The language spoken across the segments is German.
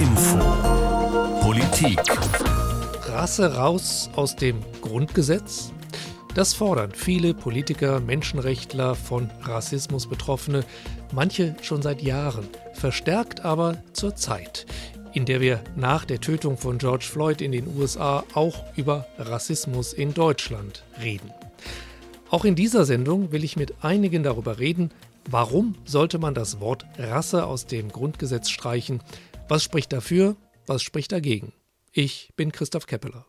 Info. Politik. Rasse raus aus dem Grundgesetz? Das fordern viele Politiker, Menschenrechtler, von Rassismus Betroffene, manche schon seit Jahren, verstärkt aber zur Zeit, in der wir nach der Tötung von George Floyd in den USA auch über Rassismus in Deutschland reden. Auch in dieser Sendung will ich mit einigen darüber reden, Warum sollte man das Wort Rasse aus dem Grundgesetz streichen? Was spricht dafür? Was spricht dagegen? Ich bin Christoph Keppeler.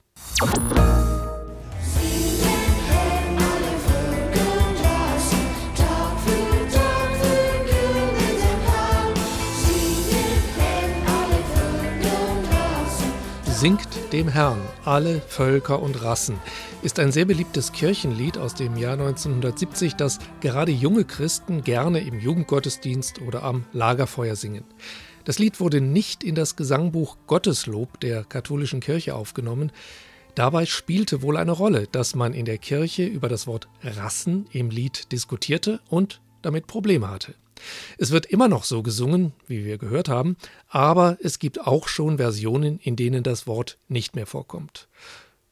Singt dem Herrn alle Völker und Rassen ist ein sehr beliebtes Kirchenlied aus dem Jahr 1970, das gerade junge Christen gerne im Jugendgottesdienst oder am Lagerfeuer singen. Das Lied wurde nicht in das Gesangbuch Gotteslob der katholischen Kirche aufgenommen. Dabei spielte wohl eine Rolle, dass man in der Kirche über das Wort Rassen im Lied diskutierte und damit Probleme hatte. Es wird immer noch so gesungen, wie wir gehört haben, aber es gibt auch schon Versionen, in denen das Wort nicht mehr vorkommt.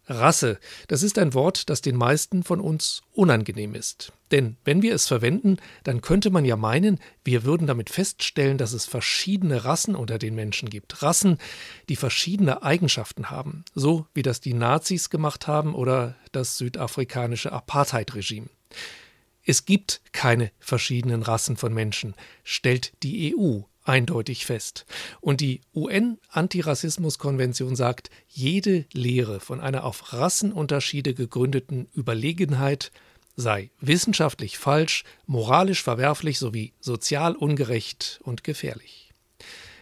Rasse, das ist ein Wort, das den meisten von uns unangenehm ist. Denn wenn wir es verwenden, dann könnte man ja meinen, wir würden damit feststellen, dass es verschiedene Rassen unter den Menschen gibt. Rassen, die verschiedene Eigenschaften haben, so wie das die Nazis gemacht haben oder das südafrikanische Apartheid-Regime. Es gibt keine verschiedenen Rassen von Menschen, stellt die EU eindeutig fest. Und die UN-Antirassismus-Konvention sagt, jede Lehre von einer auf Rassenunterschiede gegründeten Überlegenheit sei wissenschaftlich falsch, moralisch verwerflich sowie sozial ungerecht und gefährlich.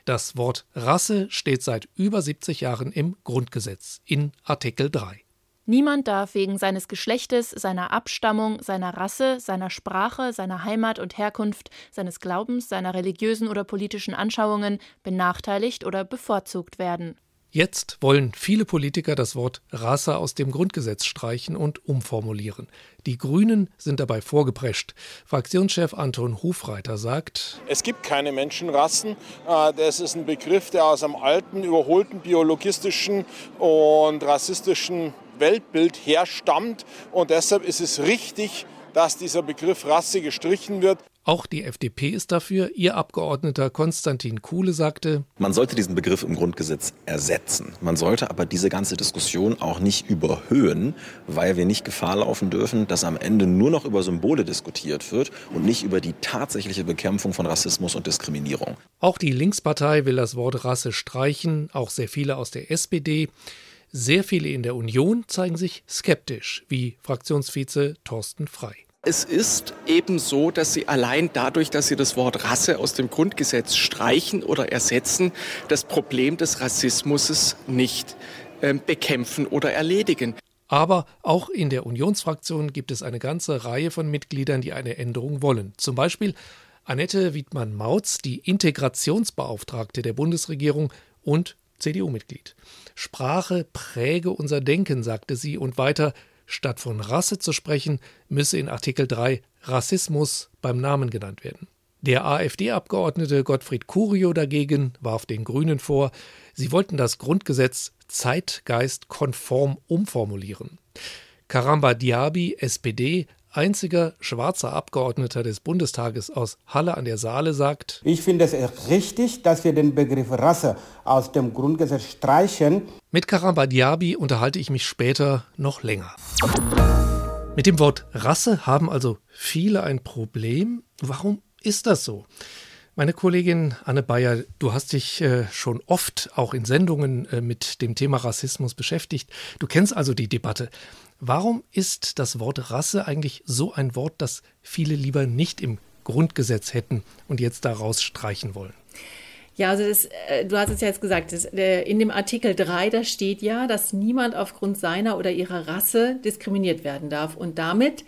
Das Wort Rasse steht seit über 70 Jahren im Grundgesetz in Artikel 3. Niemand darf wegen seines Geschlechtes, seiner Abstammung, seiner Rasse, seiner Sprache, seiner Heimat und Herkunft, seines Glaubens, seiner religiösen oder politischen Anschauungen benachteiligt oder bevorzugt werden. Jetzt wollen viele Politiker das Wort Rasse aus dem Grundgesetz streichen und umformulieren. Die Grünen sind dabei vorgeprescht. Fraktionschef Anton Hofreiter sagt: Es gibt keine Menschenrassen. Äh, das ist ein Begriff, der aus einem alten, überholten biologistischen und rassistischen Weltbild herstammt. Und deshalb ist es richtig, dass dieser Begriff Rasse gestrichen wird. Auch die FDP ist dafür. Ihr Abgeordneter Konstantin Kuhle sagte, man sollte diesen Begriff im Grundgesetz ersetzen. Man sollte aber diese ganze Diskussion auch nicht überhöhen, weil wir nicht Gefahr laufen dürfen, dass am Ende nur noch über Symbole diskutiert wird und nicht über die tatsächliche Bekämpfung von Rassismus und Diskriminierung. Auch die Linkspartei will das Wort Rasse streichen, auch sehr viele aus der SPD. Sehr viele in der Union zeigen sich skeptisch, wie Fraktionsvize Thorsten Frei. Es ist eben so, dass sie allein dadurch, dass sie das Wort Rasse aus dem Grundgesetz streichen oder ersetzen, das Problem des Rassismus nicht äh, bekämpfen oder erledigen. Aber auch in der Unionsfraktion gibt es eine ganze Reihe von Mitgliedern, die eine Änderung wollen. Zum Beispiel Annette Wiedmann-Mautz, die Integrationsbeauftragte der Bundesregierung und CDU-Mitglied. Sprache präge unser Denken, sagte sie, und weiter, statt von Rasse zu sprechen, müsse in Artikel 3 Rassismus beim Namen genannt werden. Der AfD-Abgeordnete Gottfried Curio dagegen warf den Grünen vor, sie wollten das Grundgesetz zeitgeistkonform umformulieren. Karamba Diaby, SPD, einziger schwarzer Abgeordneter des Bundestages aus Halle an der Saale sagt, Ich finde es richtig, dass wir den Begriff Rasse aus dem Grundgesetz streichen. Mit Karamba Diaby unterhalte ich mich später noch länger. Mit dem Wort Rasse haben also viele ein Problem. Warum ist das so? Meine Kollegin Anne Bayer, du hast dich äh, schon oft auch in Sendungen äh, mit dem Thema Rassismus beschäftigt. Du kennst also die Debatte. Warum ist das Wort Rasse eigentlich so ein Wort, das viele lieber nicht im Grundgesetz hätten und jetzt daraus streichen wollen? Ja, also das, äh, du hast es ja jetzt gesagt, das, äh, in dem Artikel 3, da steht ja, dass niemand aufgrund seiner oder ihrer Rasse diskriminiert werden darf. Und damit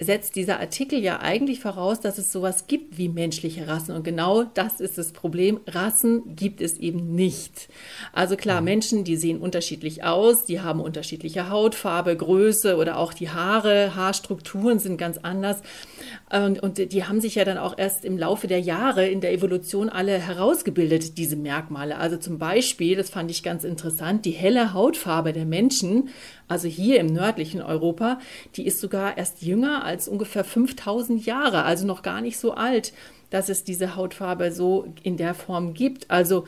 setzt dieser Artikel ja eigentlich voraus, dass es sowas gibt wie menschliche Rassen. Und genau das ist das Problem. Rassen gibt es eben nicht. Also klar, mhm. Menschen, die sehen unterschiedlich aus, die haben unterschiedliche Hautfarbe, Größe oder auch die Haare, Haarstrukturen sind ganz anders. Und, und die haben sich ja dann auch erst im Laufe der Jahre in der Evolution alle herausgebildet, diese Merkmale. Also zum Beispiel, das fand ich ganz interessant, die helle Hautfarbe der Menschen also hier im nördlichen Europa, die ist sogar erst jünger als ungefähr 5000 Jahre, also noch gar nicht so alt, dass es diese Hautfarbe so in der Form gibt. Also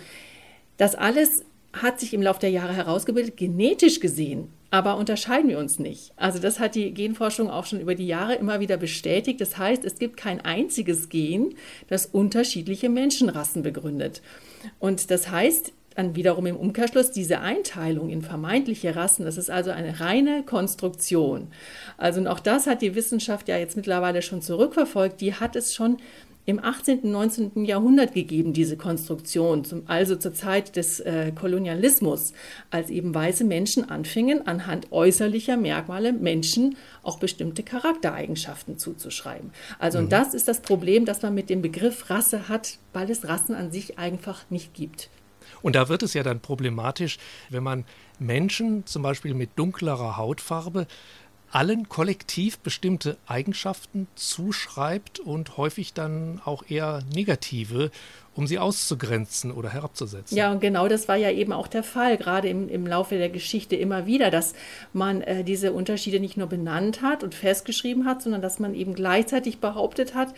das alles hat sich im Laufe der Jahre herausgebildet, genetisch gesehen. Aber unterscheiden wir uns nicht. Also das hat die Genforschung auch schon über die Jahre immer wieder bestätigt. Das heißt, es gibt kein einziges Gen, das unterschiedliche Menschenrassen begründet. Und das heißt, dann wiederum im Umkehrschluss diese Einteilung in vermeintliche Rassen, das ist also eine reine Konstruktion. Also und auch das hat die Wissenschaft ja jetzt mittlerweile schon zurückverfolgt, die hat es schon im 18. und 19. Jahrhundert gegeben, diese Konstruktion, zum, also zur Zeit des äh, Kolonialismus, als eben weiße Menschen anfingen, anhand äußerlicher Merkmale Menschen auch bestimmte Charaktereigenschaften zuzuschreiben. Also mhm. und das ist das Problem, das man mit dem Begriff Rasse hat, weil es Rassen an sich einfach nicht gibt. Und da wird es ja dann problematisch, wenn man Menschen zum Beispiel mit dunklerer Hautfarbe allen kollektiv bestimmte Eigenschaften zuschreibt und häufig dann auch eher negative, um sie auszugrenzen oder herabzusetzen. Ja, und genau das war ja eben auch der Fall, gerade im, im Laufe der Geschichte immer wieder, dass man äh, diese Unterschiede nicht nur benannt hat und festgeschrieben hat, sondern dass man eben gleichzeitig behauptet hat,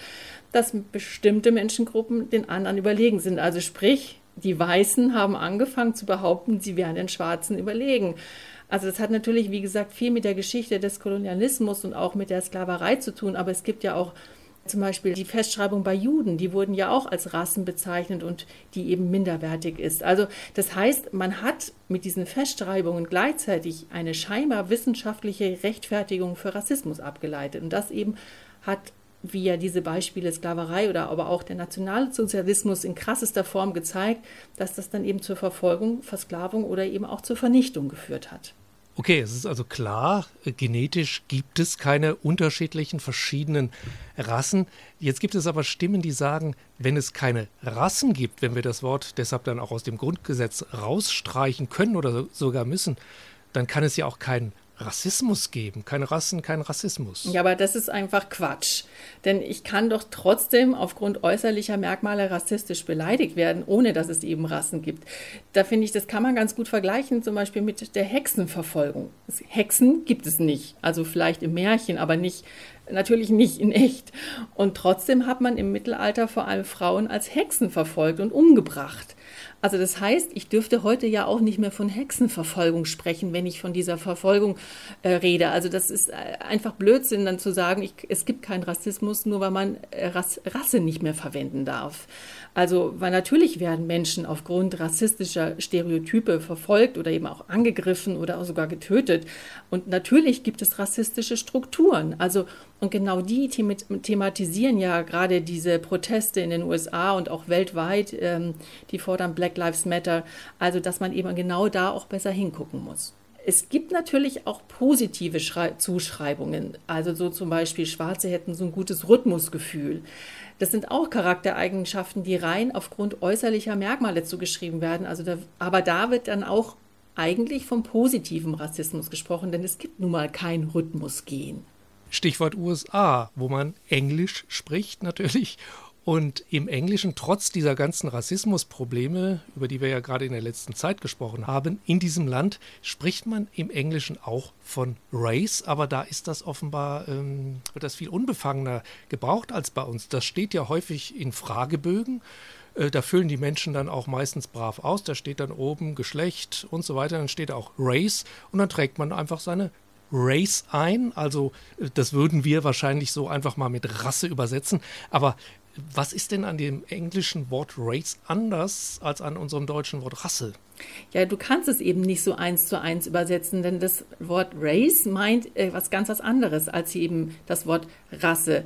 dass bestimmte Menschengruppen den anderen überlegen sind. Also sprich, die Weißen haben angefangen zu behaupten, sie wären den Schwarzen überlegen. Also das hat natürlich, wie gesagt, viel mit der Geschichte des Kolonialismus und auch mit der Sklaverei zu tun, aber es gibt ja auch zum Beispiel die Festschreibung bei Juden, die wurden ja auch als Rassen bezeichnet und die eben minderwertig ist. Also das heißt, man hat mit diesen Festschreibungen gleichzeitig eine scheinbar wissenschaftliche Rechtfertigung für Rassismus abgeleitet. Und das eben hat wie ja diese Beispiele Sklaverei oder aber auch der Nationalsozialismus in krassester Form gezeigt, dass das dann eben zur Verfolgung, Versklavung oder eben auch zur Vernichtung geführt hat. Okay, es ist also klar, genetisch gibt es keine unterschiedlichen verschiedenen Rassen. Jetzt gibt es aber Stimmen, die sagen, wenn es keine Rassen gibt, wenn wir das Wort deshalb dann auch aus dem Grundgesetz rausstreichen können oder sogar müssen, dann kann es ja auch keinen Rassismus geben. Keine Rassen, kein Rassismus. Ja, aber das ist einfach Quatsch. Denn ich kann doch trotzdem aufgrund äußerlicher Merkmale rassistisch beleidigt werden, ohne dass es eben Rassen gibt. Da finde ich, das kann man ganz gut vergleichen, zum Beispiel mit der Hexenverfolgung. Hexen gibt es nicht. Also vielleicht im Märchen, aber nicht, natürlich nicht in echt. Und trotzdem hat man im Mittelalter vor allem Frauen als Hexen verfolgt und umgebracht. Also das heißt, ich dürfte heute ja auch nicht mehr von Hexenverfolgung sprechen, wenn ich von dieser Verfolgung äh, rede. Also das ist äh, einfach Blödsinn, dann zu sagen, ich, es gibt keinen Rassismus, nur weil man äh, Rass, Rasse nicht mehr verwenden darf. Also, weil natürlich werden Menschen aufgrund rassistischer Stereotype verfolgt oder eben auch angegriffen oder auch sogar getötet. Und natürlich gibt es rassistische Strukturen. Also, und genau die thematisieren ja gerade diese Proteste in den USA und auch weltweit, ähm, die fordern Black Lives Matter. Also, dass man eben genau da auch besser hingucken muss. Es gibt natürlich auch positive Schrei Zuschreibungen. Also so zum Beispiel, Schwarze hätten so ein gutes Rhythmusgefühl. Das sind auch Charaktereigenschaften, die rein aufgrund äußerlicher Merkmale zugeschrieben werden. Also da, aber da wird dann auch eigentlich vom positiven Rassismus gesprochen, denn es gibt nun mal kein Rhythmusgehen. Stichwort USA, wo man Englisch spricht natürlich und im Englischen, trotz dieser ganzen Rassismusprobleme, über die wir ja gerade in der letzten Zeit gesprochen haben, in diesem Land spricht man im Englischen auch von Race, aber da ist das offenbar, ähm, wird das viel unbefangener gebraucht als bei uns. Das steht ja häufig in Fragebögen. Äh, da füllen die Menschen dann auch meistens brav aus. Da steht dann oben Geschlecht und so weiter. Dann steht auch Race und dann trägt man einfach seine Race ein. Also äh, das würden wir wahrscheinlich so einfach mal mit Rasse übersetzen. Aber was ist denn an dem englischen Wort Race anders als an unserem deutschen Wort Rasse? Ja, du kannst es eben nicht so eins zu eins übersetzen, denn das Wort Race meint äh, was ganz was anderes als eben das Wort Rasse.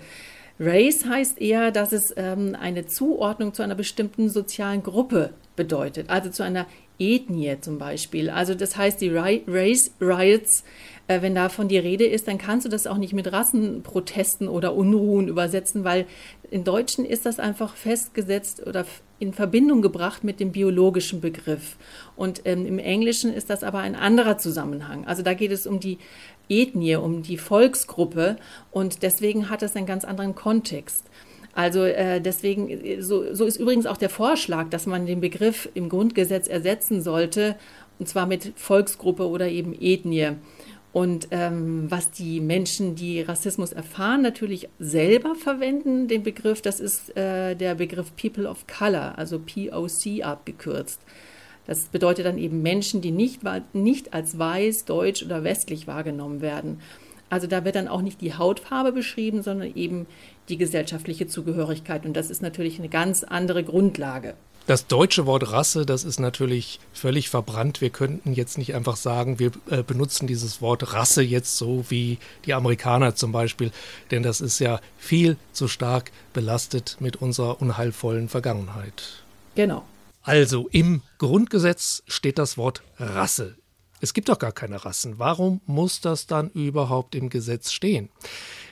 Race heißt eher, dass es ähm, eine Zuordnung zu einer bestimmten sozialen Gruppe bedeutet, also zu einer Ethnie zum Beispiel. Also das heißt, die Race Riots, äh, wenn davon die Rede ist, dann kannst du das auch nicht mit Rassenprotesten oder Unruhen übersetzen, weil im Deutschen ist das einfach festgesetzt oder in Verbindung gebracht mit dem biologischen Begriff. Und ähm, im Englischen ist das aber ein anderer Zusammenhang. Also da geht es um die Ethnie, um die Volksgruppe und deswegen hat es einen ganz anderen Kontext. Also äh, deswegen, so, so ist übrigens auch der Vorschlag, dass man den Begriff im Grundgesetz ersetzen sollte, und zwar mit Volksgruppe oder eben Ethnie. Und ähm, was die Menschen, die Rassismus erfahren, natürlich selber verwenden, den Begriff, das ist äh, der Begriff People of Color, also POC abgekürzt. Das bedeutet dann eben Menschen, die nicht, nicht als weiß, deutsch oder westlich wahrgenommen werden. Also da wird dann auch nicht die Hautfarbe beschrieben, sondern eben die gesellschaftliche Zugehörigkeit. Und das ist natürlich eine ganz andere Grundlage. Das deutsche Wort Rasse, das ist natürlich völlig verbrannt. Wir könnten jetzt nicht einfach sagen, wir äh, benutzen dieses Wort Rasse jetzt so wie die Amerikaner zum Beispiel, denn das ist ja viel zu stark belastet mit unserer unheilvollen Vergangenheit. Genau. Also im Grundgesetz steht das Wort Rasse. Es gibt doch gar keine Rassen. Warum muss das dann überhaupt im Gesetz stehen?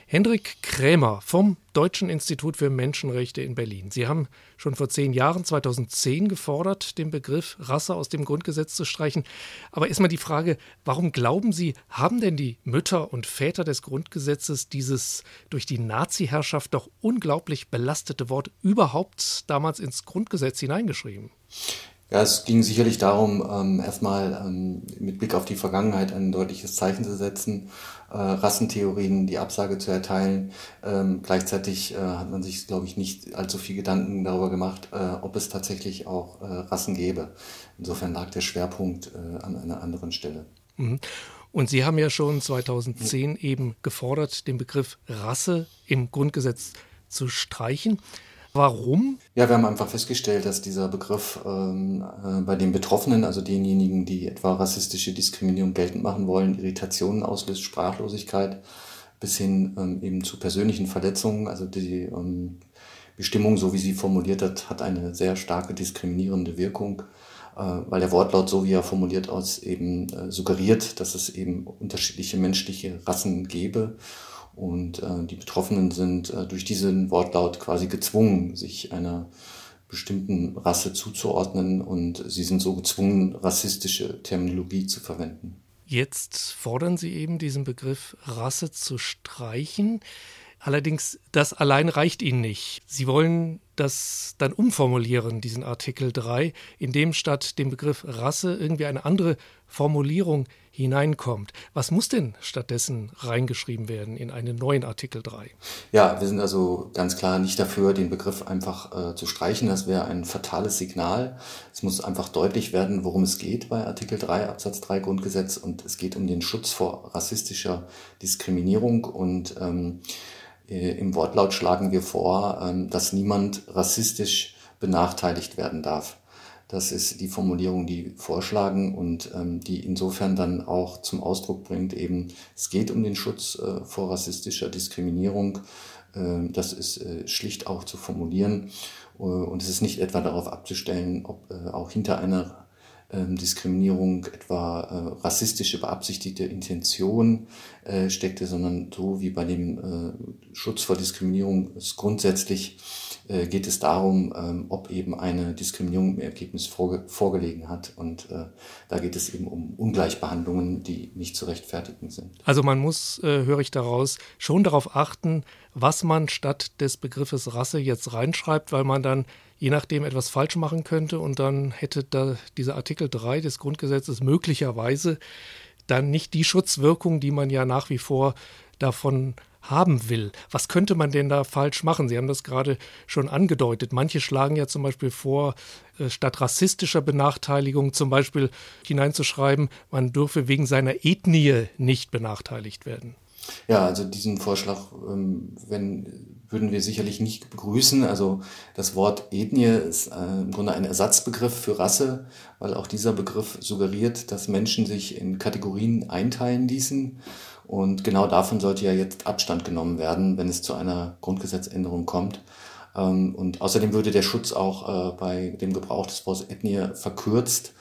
Hendrik Krämer vom Deutschen Institut für Menschenrechte in Berlin. Sie haben schon vor zehn Jahren, 2010, gefordert, den Begriff Rasse aus dem Grundgesetz zu streichen. Aber erstmal die Frage, warum glauben Sie, haben denn die Mütter und Väter des Grundgesetzes dieses durch die Nazi-Herrschaft doch unglaublich belastete Wort überhaupt damals ins Grundgesetz hineingeschrieben? Ja, es ging sicherlich darum, ähm, erstmal ähm, mit Blick auf die Vergangenheit ein deutliches Zeichen zu setzen, äh, Rassentheorien die Absage zu erteilen. Ähm, gleichzeitig äh, hat man sich, glaube ich, nicht allzu viel Gedanken darüber gemacht, äh, ob es tatsächlich auch Rassen gäbe. Insofern lag der Schwerpunkt an einer anderen Stelle. Mhm. Und Sie haben ja schon 2010 mhm. eben gefordert, den Begriff Rasse im Grundgesetz zu streichen. Warum? Ja, wir haben einfach festgestellt, dass dieser Begriff ähm, äh, bei den Betroffenen, also denjenigen, die etwa rassistische Diskriminierung geltend machen wollen, Irritationen auslöst, Sprachlosigkeit bis hin ähm, eben zu persönlichen Verletzungen. Also die ähm, Bestimmung, so wie sie formuliert hat, hat eine sehr starke diskriminierende Wirkung, äh, weil der Wortlaut, so wie er formuliert aus, eben äh, suggeriert, dass es eben unterschiedliche menschliche Rassen gäbe und äh, die Betroffenen sind äh, durch diesen Wortlaut quasi gezwungen, sich einer bestimmten Rasse zuzuordnen und sie sind so gezwungen, rassistische Terminologie zu verwenden. Jetzt fordern Sie eben diesen Begriff Rasse zu streichen. Allerdings, das allein reicht Ihnen nicht. Sie wollen das dann umformulieren, diesen Artikel 3, in dem statt dem Begriff Rasse irgendwie eine andere Formulierung hineinkommt. Was muss denn stattdessen reingeschrieben werden in einen neuen Artikel 3? Ja, wir sind also ganz klar nicht dafür, den Begriff einfach äh, zu streichen. Das wäre ein fatales Signal. Es muss einfach deutlich werden, worum es geht bei Artikel 3 Absatz 3 Grundgesetz und es geht um den Schutz vor rassistischer Diskriminierung und ähm, äh, Im Wortlaut schlagen wir vor, ähm, dass niemand rassistisch benachteiligt werden darf. Das ist die Formulierung, die vorschlagen und ähm, die insofern dann auch zum Ausdruck bringt, eben es geht um den Schutz äh, vor rassistischer Diskriminierung. Äh, das ist äh, schlicht auch zu formulieren äh, und es ist nicht etwa darauf abzustellen, ob äh, auch hinter einer ähm, Diskriminierung, etwa äh, rassistische beabsichtigte Intention steckte, sondern so wie bei dem Schutz vor Diskriminierung ist grundsätzlich äh, geht es darum, ähm, ob eben eine Diskriminierung im Ergebnis vorge vorgelegen hat. Und äh, da geht es eben um Ungleichbehandlungen, die nicht zu rechtfertigen sind. Also man muss, äh, höre ich daraus, schon darauf achten, was man statt des Begriffes Rasse jetzt reinschreibt, weil man dann je nachdem etwas falsch machen könnte und dann hätte da dieser Artikel 3 des Grundgesetzes möglicherweise dann nicht die Schutzwirkung, die man ja nach wie vor davon haben will. Was könnte man denn da falsch machen? Sie haben das gerade schon angedeutet. Manche schlagen ja zum Beispiel vor, äh, statt rassistischer Benachteiligung zum Beispiel hineinzuschreiben, man dürfe wegen seiner Ethnie nicht benachteiligt werden. Ja, also diesen Vorschlag ähm, wenn, würden wir sicherlich nicht begrüßen. Also das Wort Ethnie ist äh, im Grunde ein Ersatzbegriff für Rasse, weil auch dieser Begriff suggeriert, dass Menschen sich in Kategorien einteilen ließen. Und genau davon sollte ja jetzt Abstand genommen werden, wenn es zu einer Grundgesetzänderung kommt. Ähm, und außerdem würde der Schutz auch äh, bei dem Gebrauch des Wortes Ethnie verkürzt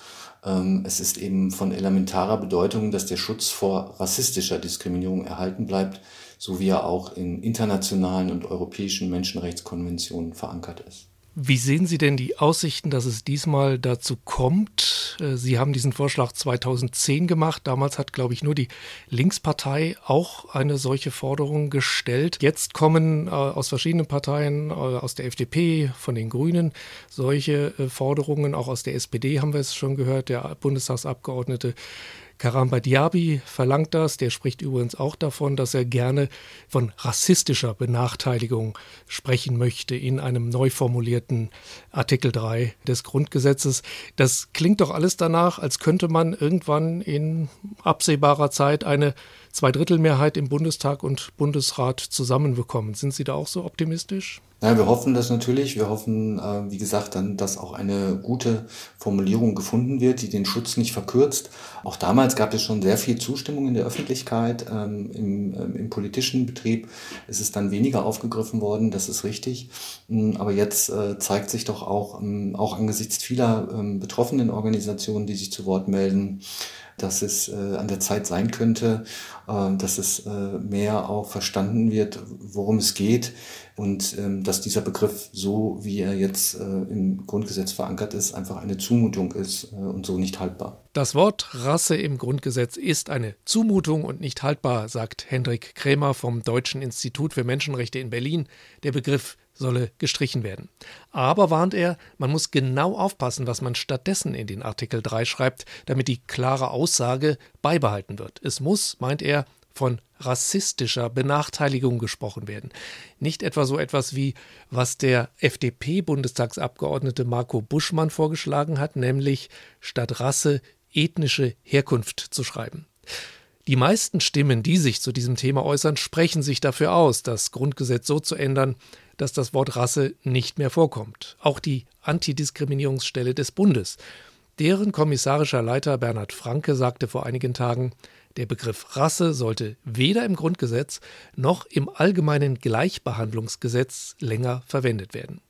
Ähm, es ist eben von elementarer Bedeutung, dass der Schutz vor rassistischer Diskriminierung erhalten bleibt, so wie er auch in internationalen und europäischen Menschenrechtskonventionen verankert ist. Wie sehen Sie denn die Aussichten, dass es diesmal dazu kommt? Äh, Sie haben diesen Vorschlag 2010 gemacht. Damals hat, glaube ich, nur die Linkspartei auch eine solche Forderung gestellt. Jetzt kommen äh, aus verschiedenen Parteien, äh, aus der FDP, von den Grünen, solche Forderungen. Auch aus der SPD haben wir es schon gehört. Der Bundestagsabgeordnete Karamba Diaby verlangt das. Der spricht übrigens auch davon, dass er gerne von rassistischer Benachteiligung sprechen möchte in einem neu formulierten Artikel 3 des Grundgesetzes. Das klingt doch alles danach, als könnte man irgendwann in absehbarer Zeit eine Zweidrittelmehrheit im Bundestag und Bundesrat zusammenbekommen. Sind Sie da auch so optimistisch? Ja, wir hoffen das natürlich. Wir hoffen, äh, wie gesagt, dann, dass auch eine gute Formulierung gefunden wird, die den Schutz nicht verkürzt. Auch damals gab es schon sehr viel Zustimmung in der Öffentlichkeit. Ähm, im, ähm, Im politischen Betrieb ist es dann weniger aufgegriffen worden, das ist richtig. Ähm, aber jetzt äh, zeigt sich doch auch, ähm, auch angesichts vieler ähm, betroffenen Organisationen, die sich zu Wort melden, dass es äh, an der Zeit sein könnte, äh, dass es äh, mehr auch verstanden wird, worum es geht und ähm, dass dieser Begriff, so wie er jetzt äh, im Grundgesetz verankert ist, einfach eine Zumutung ist äh, und so nicht haltbar. Das Wort Rasse im Grundgesetz ist eine Zumutung und nicht haltbar, sagt Hendrik Krämer vom Deutschen Institut für Menschenrechte in Berlin. Der Begriff solle gestrichen werden. Aber warnt er, man muss genau aufpassen, was man stattdessen in den Artikel 3 schreibt, damit die klare Aussage beibehalten wird. Es muss, meint er, von rassistischer Benachteiligung gesprochen werden. Nicht etwa so etwas wie, was der FDP-Bundestagsabgeordnete Marco Buschmann vorgeschlagen hat, nämlich statt Rasse ethnische Herkunft zu schreiben. Die meisten Stimmen, die sich zu diesem Thema äußern, sprechen sich dafür aus, das Grundgesetz so zu ändern, dass das Wort Rasse nicht mehr vorkommt. Auch die Antidiskriminierungsstelle des Bundes. Deren kommissarischer Leiter Bernhard Franke sagte vor einigen Tagen, der Begriff Rasse sollte weder im Grundgesetz noch im allgemeinen Gleichbehandlungsgesetz länger verwendet werden.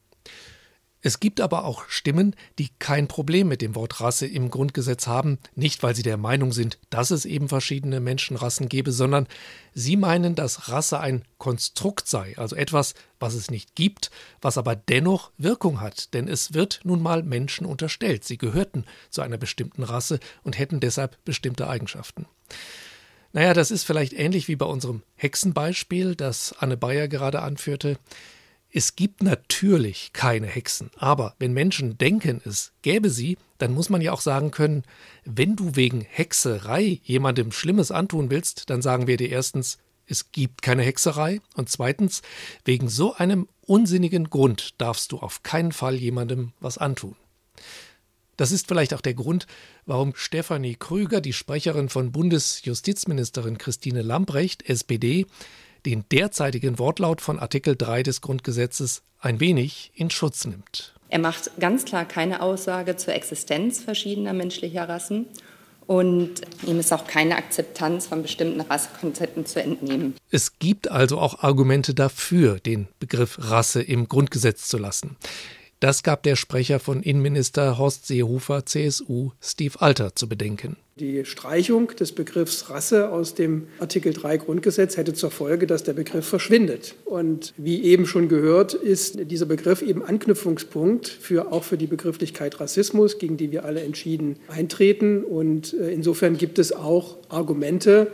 Es gibt aber auch Stimmen, die kein Problem mit dem Wort Rasse im Grundgesetz haben, nicht weil sie der Meinung sind, dass es eben verschiedene Menschenrassen gebe, sondern sie meinen, dass Rasse ein Konstrukt sei, also etwas, was es nicht gibt, was aber dennoch Wirkung hat, denn es wird nun mal Menschen unterstellt, sie gehörten zu einer bestimmten Rasse und hätten deshalb bestimmte Eigenschaften. Naja, das ist vielleicht ähnlich wie bei unserem Hexenbeispiel, das Anne Bayer gerade anführte. Es gibt natürlich keine Hexen, aber wenn Menschen denken, es gäbe sie, dann muss man ja auch sagen können, wenn du wegen Hexerei jemandem Schlimmes antun willst, dann sagen wir dir erstens, es gibt keine Hexerei und zweitens, wegen so einem unsinnigen Grund darfst du auf keinen Fall jemandem was antun. Das ist vielleicht auch der Grund, warum Stefanie Krüger, die Sprecherin von Bundesjustizministerin Christine Lambrecht, SPD, den derzeitigen Wortlaut von Artikel 3 des Grundgesetzes ein wenig in Schutz nimmt. Er macht ganz klar keine Aussage zur Existenz verschiedener menschlicher Rassen und ihm ist auch keine Akzeptanz von bestimmten Rassekonzepten zu entnehmen. Es gibt also auch Argumente dafür, den Begriff Rasse im Grundgesetz zu lassen. Das gab der Sprecher von Innenminister Horst Seehofer, CSU, Steve Alter, zu bedenken. Die Streichung des Begriffs Rasse aus dem Artikel 3 Grundgesetz hätte zur Folge, dass der Begriff verschwindet. Und wie eben schon gehört, ist dieser Begriff eben Anknüpfungspunkt für, auch für die Begrifflichkeit Rassismus, gegen die wir alle entschieden eintreten. Und äh, insofern gibt es auch Argumente,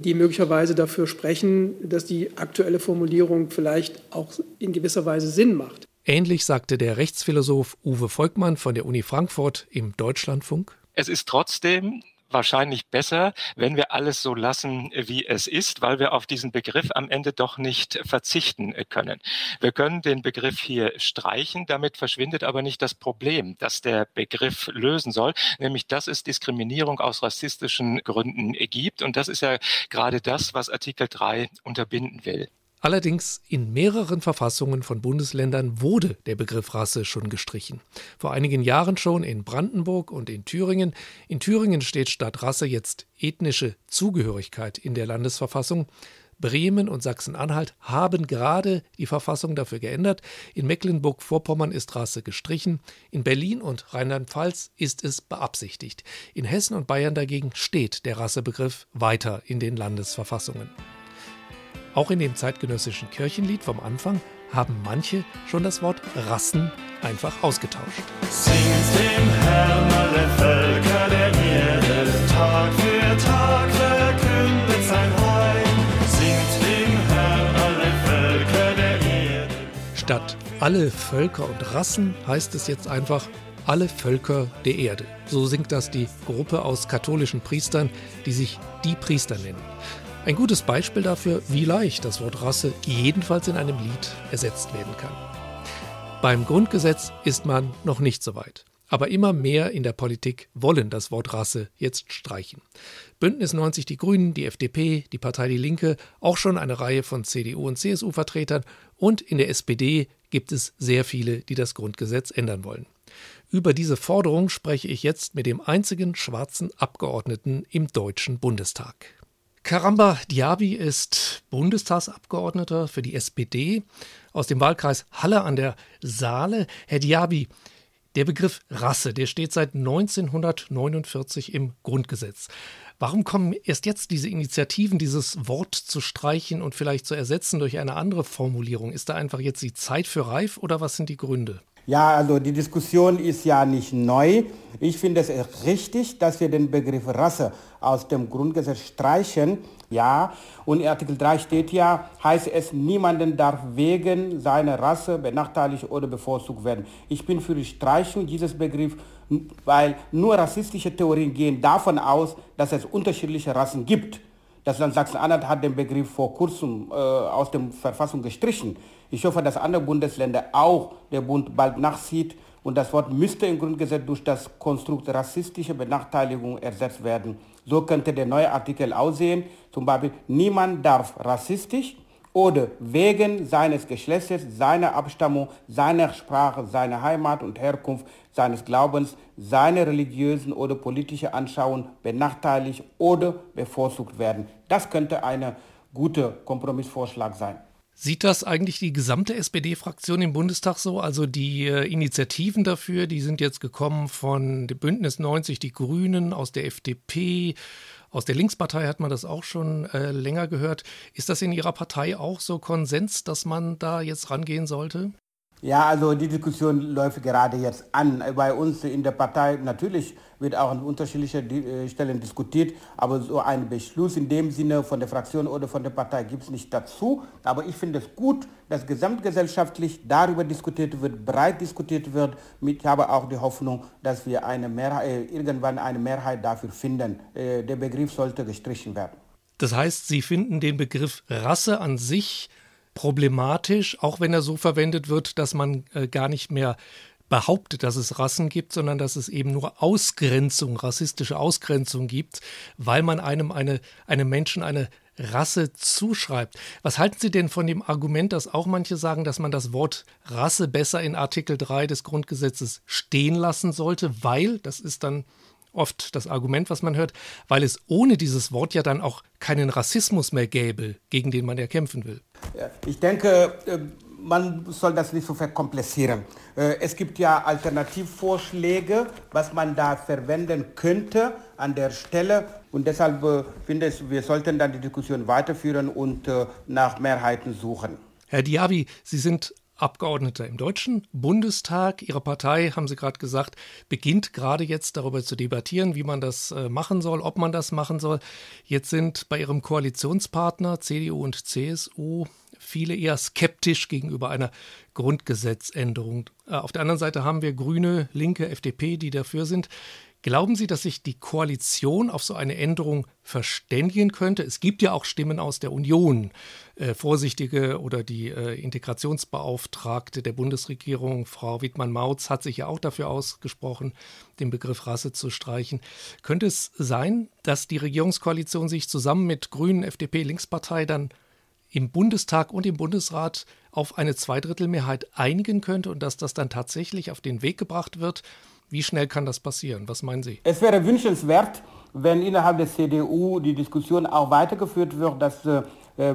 die möglicherweise dafür sprechen, dass die aktuelle Formulierung vielleicht auch in gewisser Weise Sinn macht. Ähnlich sagte der Rechtsphilosoph Uwe Volkmann von der Uni Frankfurt im Deutschlandfunk. Es ist trotzdem wahrscheinlich besser, wenn wir alles so lassen, wie es ist, weil wir auf diesen Begriff am Ende doch nicht verzichten können. Wir können den Begriff hier streichen, damit verschwindet aber nicht das Problem, das der Begriff lösen soll, nämlich dass es Diskriminierung aus rassistischen Gründen gibt. Und das ist ja gerade das, was Artikel 3 unterbinden will. Allerdings in mehreren Verfassungen von Bundesländern wurde der Begriff Rasse schon gestrichen. Vor einigen Jahren schon in Brandenburg und in Thüringen. In Thüringen steht statt Rasse jetzt ethnische Zugehörigkeit in der Landesverfassung. Bremen und Sachsen-Anhalt haben gerade die Verfassung dafür geändert. In Mecklenburg-Vorpommern ist Rasse gestrichen. In Berlin und Rheinland-Pfalz ist es beabsichtigt. In Hessen und Bayern dagegen steht der Rassebegriff weiter in den Landesverfassungen. Auch in dem zeitgenössischen Kirchenlied vom Anfang haben manche schon das Wort Rassen einfach ausgetauscht. Singt dem Herrn alle Völker der Erde, Tag für Tag verkündet sein Heil. Singt dem Herrn alle Völker der Erde. Statt alle Völker und Rassen heißt es jetzt einfach alle Völker der Erde. So singt das die Gruppe aus katholischen Priestern, die sich die Priester nennen. Ein gutes Beispiel dafür, wie leicht das Wort Rasse jedenfalls in einem Lied ersetzt werden kann. Beim Grundgesetz ist man noch nicht so weit. Aber immer mehr in der Politik wollen das Wort Rasse jetzt streichen. Bündnis 90 Die Grünen, die FDP, die Partei Die Linke, auch schon eine Reihe von CDU und CSU-Vertretern und in der SPD gibt es sehr viele, die das Grundgesetz ändern wollen. Über diese Forderung spreche ich jetzt mit dem einzigen schwarzen Abgeordneten im Deutschen Bundestag. Karamba Diaby ist Bundestagsabgeordneter für die SPD aus dem Wahlkreis Halle an der Saale. Herr Diaby, der Begriff Rasse, der steht seit 1949 im Grundgesetz. Warum kommen erst jetzt diese Initiativen, dieses Wort zu streichen und vielleicht zu ersetzen durch eine andere Formulierung? Ist da einfach jetzt die Zeit für reif oder was sind die Gründe? Ja, also die Diskussion ist ja nicht neu. Ich finde es richtig, dass wir den Begriff Rasse aus dem Grundgesetz streichen. Ja, und in Artikel 3 steht ja, heißt es, niemanden darf wegen seiner Rasse benachteiligt oder bevorzugt werden. Ich bin für die Streichung dieses Begriffs, weil nur rassistische Theorien gehen davon aus, dass es unterschiedliche Rassen gibt. Das Land Sachsen-Anhalt hat den Begriff vor kurzem äh, aus der Verfassung gestrichen. Ich hoffe, dass andere Bundesländer auch der Bund bald nachzieht und das Wort müsste im Grundgesetz durch das Konstrukt rassistische Benachteiligung ersetzt werden. So könnte der neue Artikel aussehen, zum Beispiel, niemand darf rassistisch oder wegen seines Geschlechtes, seiner Abstammung, seiner Sprache, seiner Heimat und Herkunft, seines Glaubens, seiner religiösen oder politischen Anschauung benachteiligt oder bevorzugt werden. Das könnte ein guter Kompromissvorschlag sein. Sieht das eigentlich die gesamte SPD-Fraktion im Bundestag so? Also die äh, Initiativen dafür, die sind jetzt gekommen von Bündnis 90, die Grünen, aus der FDP, aus der Linkspartei hat man das auch schon äh, länger gehört. Ist das in Ihrer Partei auch so Konsens, dass man da jetzt rangehen sollte? Ja, also die Diskussion läuft gerade jetzt an. Bei uns in der Partei natürlich wird auch an unterschiedlichen äh, Stellen diskutiert, aber so einen Beschluss in dem Sinne von der Fraktion oder von der Partei gibt es nicht dazu. Aber ich finde es gut, dass gesamtgesellschaftlich darüber diskutiert wird, breit diskutiert wird. Ich habe auch die Hoffnung, dass wir eine Mehrheit, äh, irgendwann eine Mehrheit dafür finden. Äh, der Begriff sollte gestrichen werden. Das heißt, Sie finden den Begriff Rasse an sich problematisch, auch wenn er so verwendet wird, dass man äh, gar nicht mehr behauptet, dass es Rassen gibt, sondern dass es eben nur Ausgrenzung, rassistische Ausgrenzung gibt, weil man einem eine, einem Menschen eine Rasse zuschreibt. Was halten Sie denn von dem Argument, dass auch manche sagen, dass man das Wort Rasse besser in Artikel 3 des Grundgesetzes stehen lassen sollte, weil, das ist dann oft das Argument, was man hört, weil es ohne dieses Wort ja dann auch keinen Rassismus mehr gäbe, gegen den man ja kämpfen will. Ich denke, äh, man soll das nicht so verkomplizieren. Äh, es gibt ja Alternativvorschläge, was man da verwenden könnte an der Stelle. Und deshalb äh, finde ich, wir sollten dann die Diskussion weiterführen und nach Mehrheiten suchen. Herr Diaby, Sie sind Abgeordneter im Deutschen Bundestag. Ihre Partei, haben Sie gerade gesagt, beginnt gerade jetzt darüber zu debattieren, wie man das äh, machen soll, ob man das machen soll. Jetzt sind bei Ihrem Koalitionspartner CDU und CSU viele eher skeptisch gegenüber einer Grundgesetzänderung. Äh, auf der anderen Seite haben wir Grüne, Linke, FDP, die dafür sind. Glauben Sie, dass sich die Koalition auf so eine Änderung verständigen könnte? Es gibt ja auch Stimmen aus der Union, äh, Vorsichtige oder die äh, Integrationsbeauftragte der Bundesregierung, Frau Wittmann-Mautz, hat sich ja auch dafür ausgesprochen, den Begriff Rasse zu streichen. Könnte es sein, dass die Regierungskoalition sich zusammen mit Grünen, FDP, Linkspartei dann im Bundestag und im Bundesrat auf eine Zweidrittelmehrheit einigen könnte und dass das dann tatsächlich auf den Weg gebracht wird? Wie schnell kann das passieren? Was meinen Sie? Es wäre wünschenswert, wenn innerhalb der CDU die Diskussion auch weitergeführt wird, dass äh,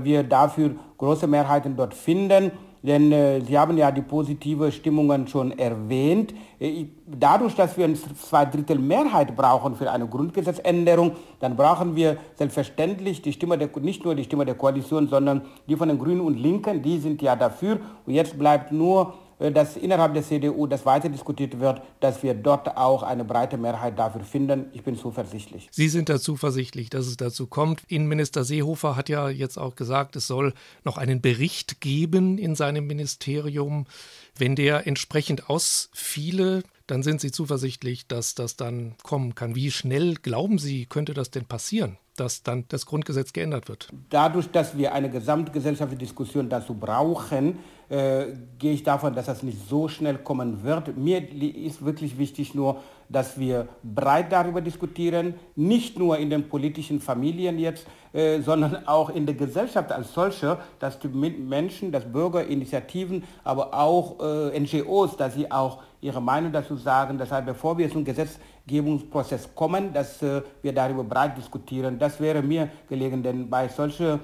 wir dafür große Mehrheiten dort finden. Denn äh, Sie haben ja die positive Stimmungen schon erwähnt. Äh, dadurch, dass wir eine Zweidrittel Mehrheit brauchen für eine Grundgesetzänderung, dann brauchen wir selbstverständlich die Stimme der, nicht nur die Stimme der Koalition, sondern die von den Grünen und Linken, die sind ja dafür. Und jetzt bleibt nur dass innerhalb der CDU das weiter diskutiert wird, dass wir dort auch eine breite Mehrheit dafür finden. Ich bin zuversichtlich. Sie sind da zuversichtlich, dass es dazu kommt. Innenminister Seehofer hat ja jetzt auch gesagt, es soll noch einen Bericht geben in seinem Ministerium. Wenn der entsprechend ausfiele, dann sind Sie zuversichtlich, dass das dann kommen kann. Wie schnell glauben Sie, könnte das denn passieren? dass dann das Grundgesetz geändert wird. Dadurch, dass wir eine gesamtgesellschaftliche Diskussion dazu brauchen, äh, gehe ich davon, dass das nicht so schnell kommen wird. Mir ist wirklich wichtig nur, dass wir breit darüber diskutieren, nicht nur in den politischen Familien jetzt, äh, sondern auch in der Gesellschaft als solche, dass die Menschen, dass Bürgerinitiativen, aber auch äh, NGOs, dass sie auch ihre Meinung dazu sagen. Deshalb, bevor wir zum Gesetzgebungsprozess kommen, dass äh, wir darüber breit diskutieren, das wäre mir gelegen, denn bei solchen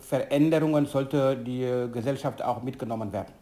Veränderungen sollte die äh, Gesellschaft auch mitgenommen werden.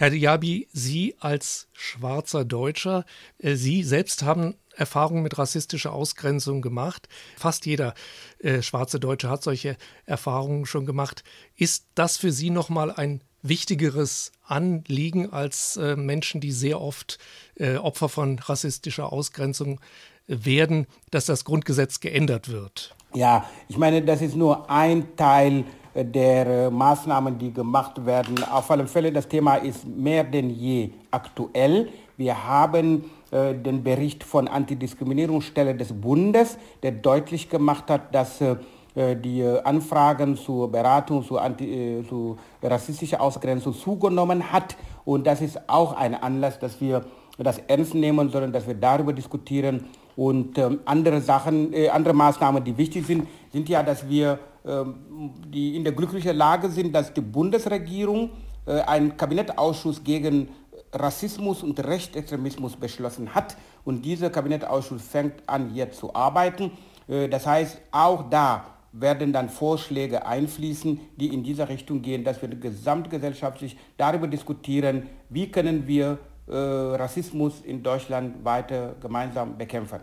Herr Diaby, Sie als schwarzer Deutscher, äh, Sie selbst haben Erfahrungen mit rassistischer Ausgrenzung gemacht. Fast jeder äh, schwarze Deutsche hat solche Erfahrungen schon gemacht. Ist das für Sie nochmal ein wichtigeres Anliegen als äh, Menschen, die sehr oft äh, Opfer von rassistischer Ausgrenzung werden, dass das Grundgesetz geändert wird? Ja, ich meine, das ist nur ein Teil äh, der äh, Maßnahmen, die gemacht werden. Auf alle Fälle, das Thema ist mehr denn je aktuell. Wir haben äh, den Bericht von Antidiskriminierungsstelle des Bundes, der deutlich gemacht hat, dass äh, die Anfragen zur Beratung zu, anti, äh, zu rassistischer Ausgrenzung zugenommen hat. Und das ist auch ein Anlass, dass wir das ernst nehmen sollen, dass wir darüber diskutieren und ähm, andere Sachen, äh, andere Maßnahmen, die wichtig sind, sind ja, dass wir ähm, die in der glücklichen Lage sind, dass die Bundesregierung äh, einen Kabinettausschuss gegen Rassismus und Rechtsextremismus beschlossen hat. Und dieser Kabinettausschuss fängt an, jetzt zu arbeiten. Äh, das heißt, auch da werden dann Vorschläge einfließen, die in dieser Richtung gehen, dass wir gesamtgesellschaftlich darüber diskutieren, wie können wir äh, Rassismus in Deutschland weiter gemeinsam bekämpfen.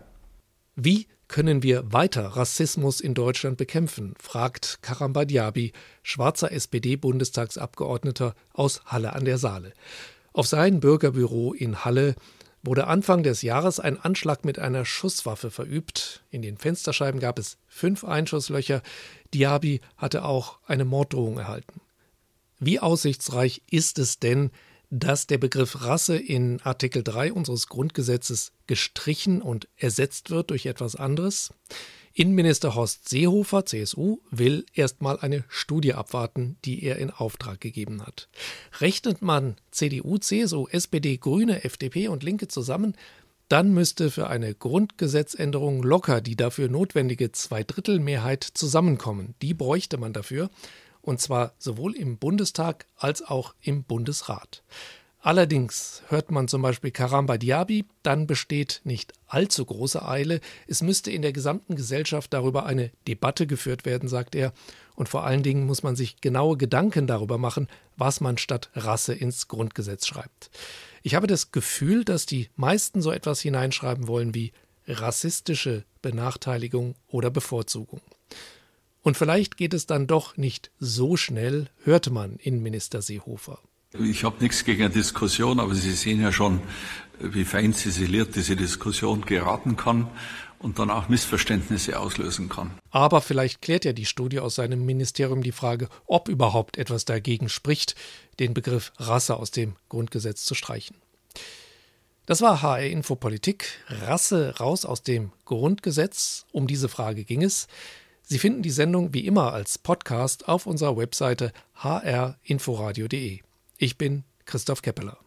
Wie können wir weiter Rassismus in Deutschland bekämpfen? fragt Karamba Diaby, schwarzer SPD-Bundestagsabgeordneter aus Halle an der Saale. Auf sein Bürgerbüro in Halle wurde Anfang des Jahres ein Anschlag mit einer Schusswaffe verübt. In den Fensterscheiben gab es fünf Einschusslöcher. Diaby hatte auch eine Morddrohung erhalten. Wie aussichtsreich ist es denn, dass der Begriff Rasse in Artikel 3 unseres Grundgesetzes gestrichen und ersetzt wird durch etwas anderes. Innenminister Horst Seehofer, CSU, will erstmal eine Studie abwarten, die er in Auftrag gegeben hat. Rechnet man CDU, CSU, SPD, Grüne, FDP und Linke zusammen, dann müsste für eine Grundgesetzänderung locker die dafür notwendige Zweidrittelmehrheit zusammenkommen. Die bräuchte man dafür und zwar sowohl im Bundestag als auch im Bundesrat. Allerdings hört man zum Beispiel Karamba Diaby, dann besteht nicht allzu große Eile. Es müsste in der gesamten Gesellschaft darüber eine Debatte geführt werden, sagt er. Und vor allen Dingen muss man sich genaue Gedanken darüber machen, was man statt Rasse ins Grundgesetz schreibt. Ich habe das Gefühl, dass die meisten so etwas hineinschreiben wollen wie rassistische Benachteiligung oder Bevorzugung. Und vielleicht geht es dann doch nicht so schnell, hörte man Innenminister Seehofer. Ich habe nichts gegen eine Diskussion, aber Sie sehen ja schon, wie fein ziseliert diese Diskussion geraten kann und dann auch Missverständnisse auslösen kann. Aber vielleicht klärt ja die Studie aus seinem Ministerium die Frage, ob überhaupt etwas dagegen spricht, den Begriff Rasse aus dem Grundgesetz zu streichen. Das war HR Infopolitik. Rasse raus aus dem Grundgesetz. Um diese Frage ging es. Sie finden die Sendung wie immer als Podcast auf unserer Webseite hrinforadio.de. Ich bin Christoph Keppeler.